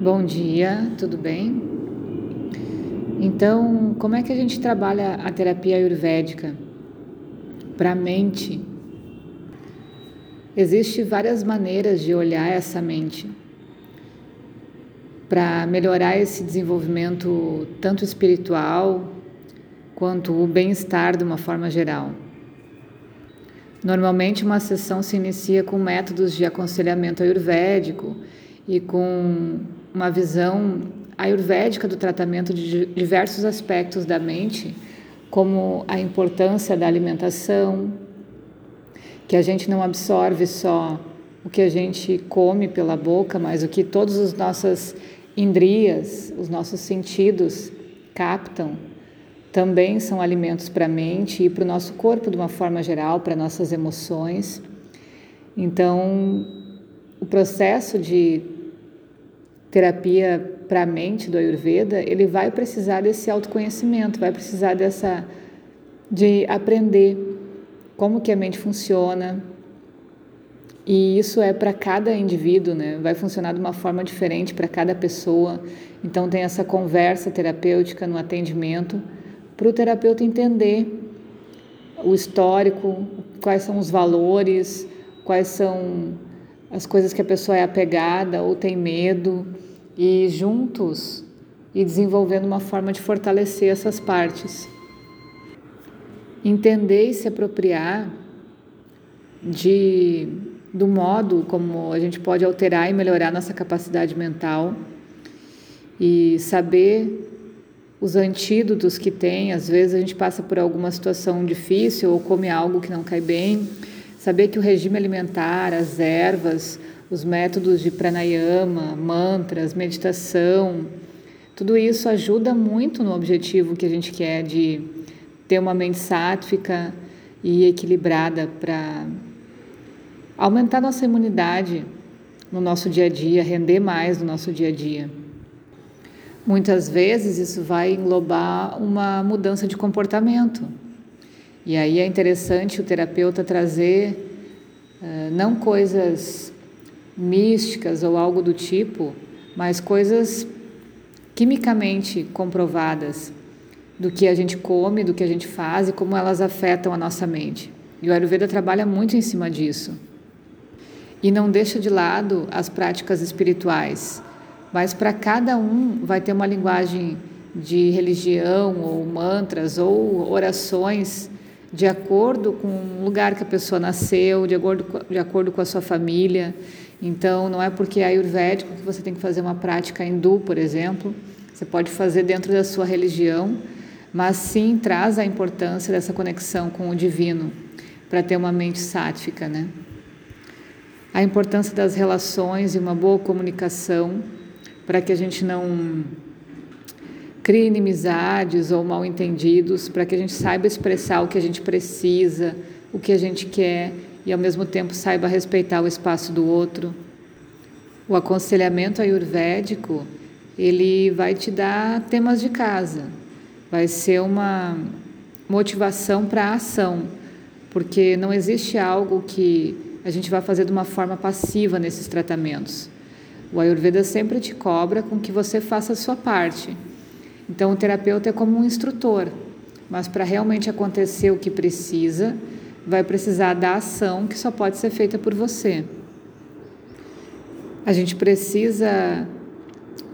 Bom dia, tudo bem? Então, como é que a gente trabalha a terapia ayurvédica para a mente? Existem várias maneiras de olhar essa mente para melhorar esse desenvolvimento tanto espiritual quanto o bem-estar de uma forma geral. Normalmente, uma sessão se inicia com métodos de aconselhamento ayurvédico e com uma visão ayurvédica do tratamento de diversos aspectos da mente, como a importância da alimentação, que a gente não absorve só o que a gente come pela boca, mas o que todas as nossas indrias, os nossos sentidos captam, também são alimentos para a mente e para o nosso corpo de uma forma geral, para nossas emoções. Então, o processo de terapia para a mente do Ayurveda, ele vai precisar desse autoconhecimento, vai precisar dessa de aprender como que a mente funciona. E isso é para cada indivíduo, né? Vai funcionar de uma forma diferente para cada pessoa. Então tem essa conversa terapêutica no atendimento para o terapeuta entender o histórico, quais são os valores, quais são as coisas que a pessoa é apegada ou tem medo e juntos e desenvolvendo uma forma de fortalecer essas partes. Entender e se apropriar de do modo como a gente pode alterar e melhorar nossa capacidade mental e saber os antídotos que tem. Às vezes a gente passa por alguma situação difícil ou come algo que não cai bem Saber que o regime alimentar, as ervas, os métodos de pranayama, mantras, meditação, tudo isso ajuda muito no objetivo que a gente quer de ter uma mente sátrica e equilibrada para aumentar nossa imunidade no nosso dia a dia, render mais no nosso dia a dia. Muitas vezes isso vai englobar uma mudança de comportamento. E aí é interessante o terapeuta trazer uh, não coisas místicas ou algo do tipo, mas coisas quimicamente comprovadas do que a gente come, do que a gente faz e como elas afetam a nossa mente. E o Ayurveda trabalha muito em cima disso. E não deixa de lado as práticas espirituais, mas para cada um vai ter uma linguagem de religião ou mantras ou orações de acordo com o lugar que a pessoa nasceu, de acordo, com, de acordo com a sua família. Então, não é porque é ayurvédico que você tem que fazer uma prática hindu, por exemplo. Você pode fazer dentro da sua religião, mas sim traz a importância dessa conexão com o divino para ter uma mente sátrica, né? A importância das relações e uma boa comunicação para que a gente não crie inimizades ou mal entendidos, para que a gente saiba expressar o que a gente precisa, o que a gente quer e ao mesmo tempo saiba respeitar o espaço do outro. O aconselhamento ayurvédico, ele vai te dar temas de casa, vai ser uma motivação para a ação, porque não existe algo que a gente vai fazer de uma forma passiva nesses tratamentos. O Ayurveda sempre te cobra com que você faça a sua parte. Então, o terapeuta é como um instrutor, mas para realmente acontecer o que precisa, vai precisar da ação que só pode ser feita por você. A gente precisa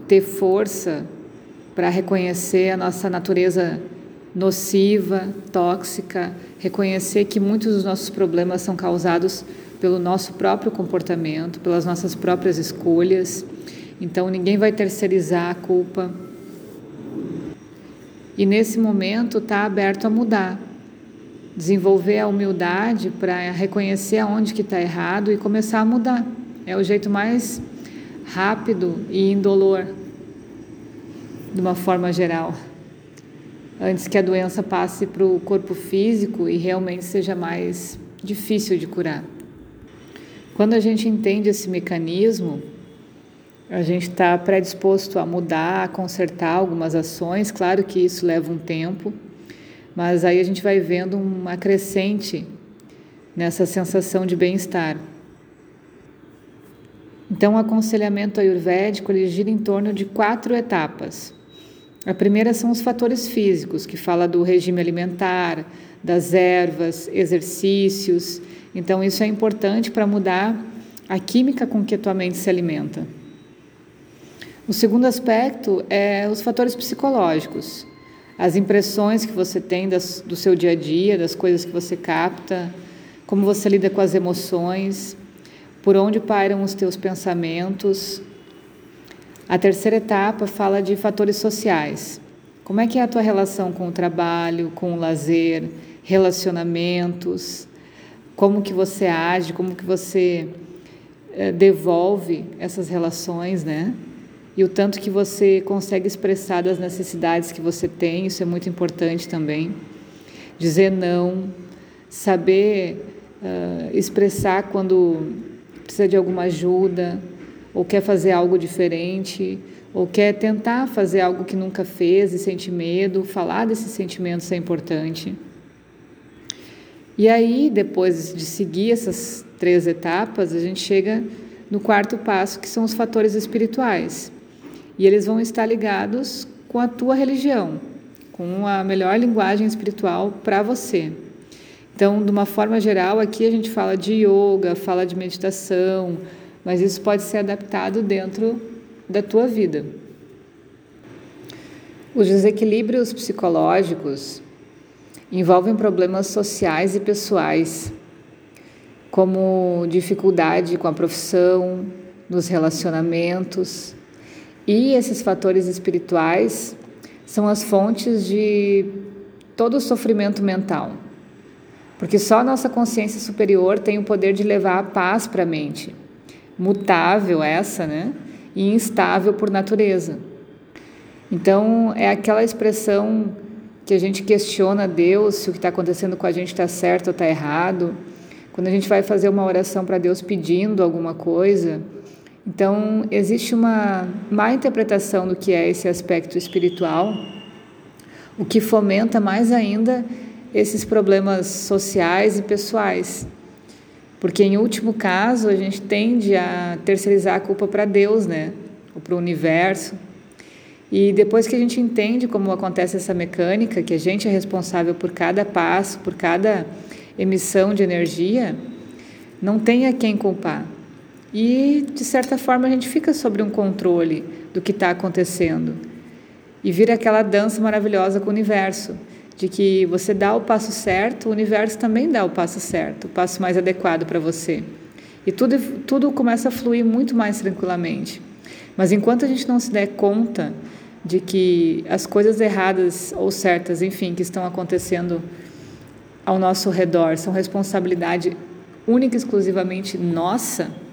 ter força para reconhecer a nossa natureza nociva, tóxica, reconhecer que muitos dos nossos problemas são causados pelo nosso próprio comportamento, pelas nossas próprias escolhas. Então, ninguém vai terceirizar a culpa e nesse momento está aberto a mudar. Desenvolver a humildade para reconhecer aonde que está errado e começar a mudar. É o jeito mais rápido e indolor, de uma forma geral. Antes que a doença passe para o corpo físico e realmente seja mais difícil de curar. Quando a gente entende esse mecanismo, a gente está predisposto a mudar, a consertar algumas ações. Claro que isso leva um tempo, mas aí a gente vai vendo uma crescente nessa sensação de bem-estar. Então, o aconselhamento ayurvédico ele gira em torno de quatro etapas. A primeira são os fatores físicos, que fala do regime alimentar, das ervas, exercícios. Então, isso é importante para mudar a química com que a tua mente se alimenta. O segundo aspecto é os fatores psicológicos, as impressões que você tem das, do seu dia a dia, das coisas que você capta, como você lida com as emoções, por onde pairam os teus pensamentos. A terceira etapa fala de fatores sociais. Como é que é a tua relação com o trabalho, com o lazer, relacionamentos, como que você age, como que você eh, devolve essas relações, né? E o tanto que você consegue expressar das necessidades que você tem, isso é muito importante também. Dizer não, saber uh, expressar quando precisa de alguma ajuda, ou quer fazer algo diferente, ou quer tentar fazer algo que nunca fez e sente medo, falar desses sentimentos é importante. E aí, depois de seguir essas três etapas, a gente chega no quarto passo, que são os fatores espirituais. E eles vão estar ligados com a tua religião, com a melhor linguagem espiritual para você. Então, de uma forma geral, aqui a gente fala de yoga, fala de meditação, mas isso pode ser adaptado dentro da tua vida. Os desequilíbrios psicológicos envolvem problemas sociais e pessoais, como dificuldade com a profissão, nos relacionamentos. E esses fatores espirituais são as fontes de todo o sofrimento mental. Porque só a nossa consciência superior tem o poder de levar a paz para a mente. Mutável essa, né? E instável por natureza. Então, é aquela expressão que a gente questiona Deus se o que está acontecendo com a gente está certo ou está errado. Quando a gente vai fazer uma oração para Deus pedindo alguma coisa, então existe uma má interpretação do que é esse aspecto espiritual, o que fomenta mais ainda esses problemas sociais e pessoais. Porque, em último caso, a gente tende a terceirizar a culpa para Deus, né? Ou para o universo. E depois que a gente entende como acontece essa mecânica, que a gente é responsável por cada passo, por cada emissão de energia, não tem a quem culpar. E, de certa forma, a gente fica sobre um controle do que está acontecendo. E vira aquela dança maravilhosa com o universo, de que você dá o passo certo, o universo também dá o passo certo, o passo mais adequado para você. E tudo, tudo começa a fluir muito mais tranquilamente. Mas enquanto a gente não se der conta de que as coisas erradas ou certas, enfim, que estão acontecendo ao nosso redor são responsabilidade única e exclusivamente nossa,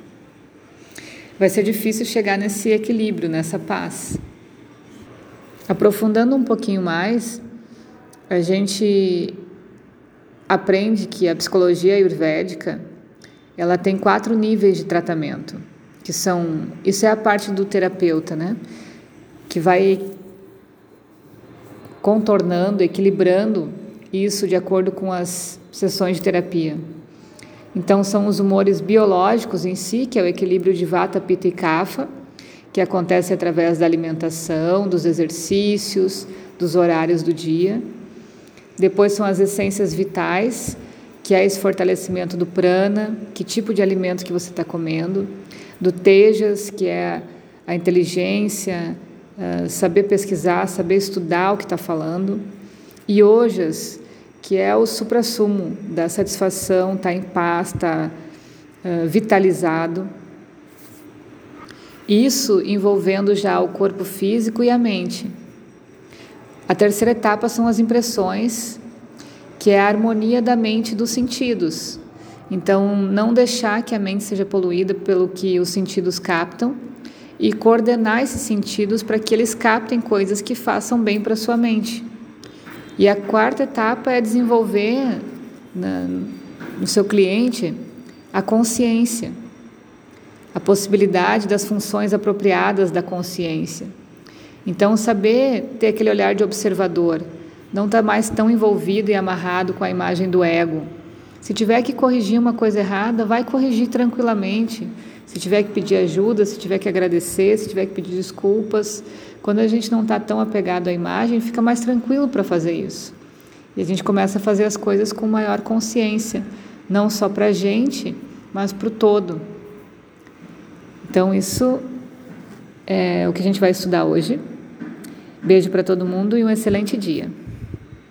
vai ser difícil chegar nesse equilíbrio, nessa paz. Aprofundando um pouquinho mais, a gente aprende que a psicologia ayurvédica ela tem quatro níveis de tratamento que são. Isso é a parte do terapeuta, né? Que vai contornando, equilibrando isso de acordo com as sessões de terapia. Então, são os humores biológicos em si, que é o equilíbrio de vata, pitta e kapha, que acontece através da alimentação, dos exercícios, dos horários do dia. Depois são as essências vitais, que é esse fortalecimento do prana, que tipo de alimento que você está comendo do Tejas, que é a inteligência, uh, saber pesquisar, saber estudar o que está falando, e Ojas, que é o suprassumo da satisfação, está em paz, está uh, vitalizado. Isso envolvendo já o corpo físico e a mente. A terceira etapa são as impressões, que é a harmonia da mente e dos sentidos. Então, não deixar que a mente seja poluída pelo que os sentidos captam e coordenar esses sentidos para que eles captem coisas que façam bem para sua mente. E a quarta etapa é desenvolver na, no seu cliente a consciência, a possibilidade das funções apropriadas da consciência. Então, saber ter aquele olhar de observador, não estar tá mais tão envolvido e amarrado com a imagem do ego se tiver que corrigir uma coisa errada, vai corrigir tranquilamente. Se tiver que pedir ajuda, se tiver que agradecer, se tiver que pedir desculpas, quando a gente não está tão apegado à imagem, fica mais tranquilo para fazer isso. E a gente começa a fazer as coisas com maior consciência, não só para a gente, mas para o todo. Então, isso é o que a gente vai estudar hoje. Beijo para todo mundo e um excelente dia.